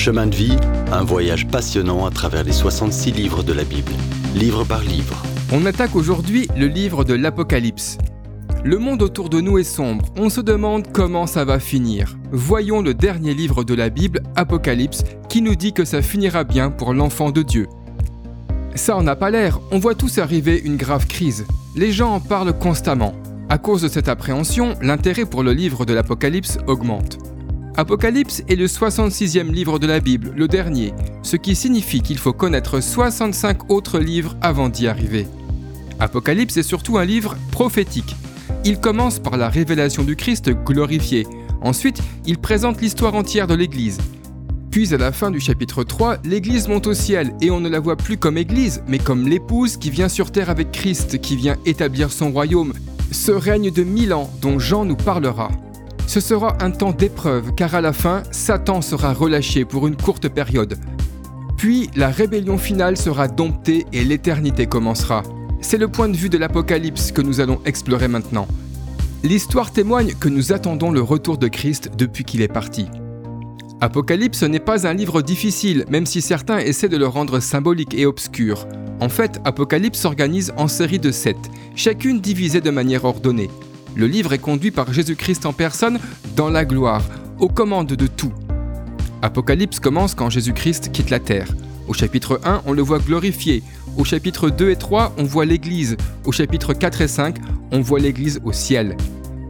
Chemin de vie, un voyage passionnant à travers les 66 livres de la Bible, livre par livre. On attaque aujourd'hui le livre de l'Apocalypse. Le monde autour de nous est sombre, on se demande comment ça va finir. Voyons le dernier livre de la Bible, Apocalypse, qui nous dit que ça finira bien pour l'enfant de Dieu. Ça en a pas l'air, on voit tous arriver une grave crise. Les gens en parlent constamment. À cause de cette appréhension, l'intérêt pour le livre de l'Apocalypse augmente. Apocalypse est le 66e livre de la Bible, le dernier, ce qui signifie qu'il faut connaître 65 autres livres avant d'y arriver. Apocalypse est surtout un livre prophétique. Il commence par la révélation du Christ glorifié. Ensuite, il présente l'histoire entière de l'Église. Puis à la fin du chapitre 3, l'Église monte au ciel et on ne la voit plus comme Église, mais comme l'épouse qui vient sur terre avec Christ, qui vient établir son royaume, ce règne de mille ans dont Jean nous parlera. Ce sera un temps d'épreuve car à la fin, Satan sera relâché pour une courte période. Puis la rébellion finale sera domptée et l'éternité commencera. C'est le point de vue de l'Apocalypse que nous allons explorer maintenant. L'histoire témoigne que nous attendons le retour de Christ depuis qu'il est parti. Apocalypse n'est pas un livre difficile, même si certains essaient de le rendre symbolique et obscur. En fait, Apocalypse s'organise en séries de sept, chacune divisée de manière ordonnée. Le livre est conduit par Jésus-Christ en personne dans la gloire, aux commandes de tout. Apocalypse commence quand Jésus-Christ quitte la terre. Au chapitre 1, on le voit glorifié. Au chapitre 2 et 3, on voit l'Église. Au chapitre 4 et 5, on voit l'Église au ciel.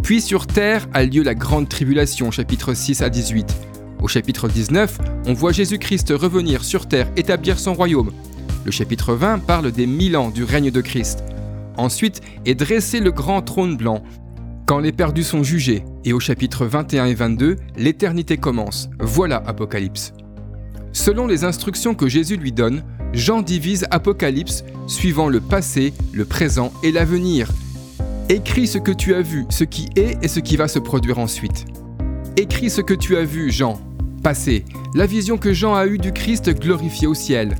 Puis sur terre a lieu la grande tribulation, chapitre 6 à 18. Au chapitre 19, on voit Jésus-Christ revenir sur terre, établir son royaume. Le chapitre 20 parle des mille ans du règne de Christ. Ensuite est dressé le grand trône blanc, quand les perdus sont jugés, et au chapitre 21 et 22, l'éternité commence. Voilà Apocalypse. Selon les instructions que Jésus lui donne, Jean divise Apocalypse suivant le passé, le présent et l'avenir. Écris ce que tu as vu, ce qui est et ce qui va se produire ensuite. Écris ce que tu as vu, Jean. Passé, la vision que Jean a eue du Christ glorifié au ciel.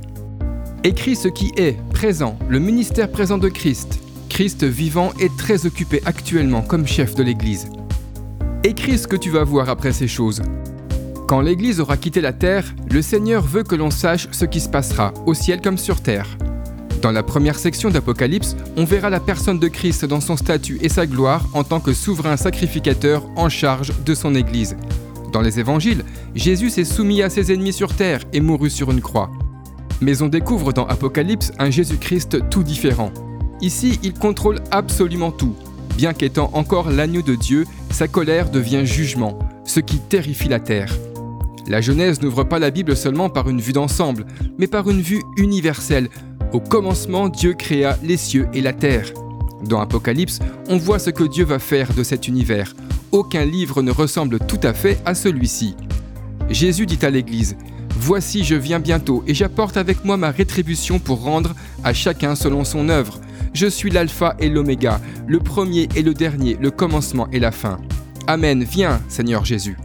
Écris ce qui est, présent, le ministère présent de Christ, Christ vivant est très occupé actuellement comme chef de l'Église. Écris ce que tu vas voir après ces choses. Quand l'Église aura quitté la terre, le Seigneur veut que l'on sache ce qui se passera, au ciel comme sur terre. Dans la première section d'Apocalypse, on verra la personne de Christ dans son statut et sa gloire en tant que souverain sacrificateur en charge de son Église. Dans les évangiles, Jésus s'est soumis à ses ennemis sur terre et mourut sur une croix. Mais on découvre dans Apocalypse un Jésus-Christ tout différent. Ici, il contrôle absolument tout. Bien qu'étant encore l'agneau de Dieu, sa colère devient jugement, ce qui terrifie la terre. La Genèse n'ouvre pas la Bible seulement par une vue d'ensemble, mais par une vue universelle. Au commencement, Dieu créa les cieux et la terre. Dans Apocalypse, on voit ce que Dieu va faire de cet univers. Aucun livre ne ressemble tout à fait à celui-ci. Jésus dit à l'Église, Voici, je viens bientôt, et j'apporte avec moi ma rétribution pour rendre à chacun selon son œuvre. Je suis l'alpha et l'oméga, le premier et le dernier, le commencement et la fin. Amen, viens, Seigneur Jésus.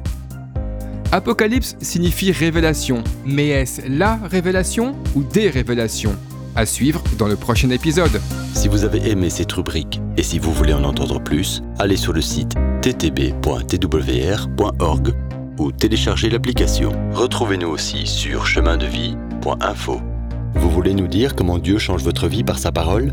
Apocalypse signifie révélation, mais est-ce la révélation ou des révélations? À suivre dans le prochain épisode. Si vous avez aimé cette rubrique et si vous voulez en entendre plus, allez sur le site ttb.twr.org ou téléchargez l'application. Retrouvez-nous aussi sur chemindevie.info. Vous voulez nous dire comment Dieu change votre vie par sa parole?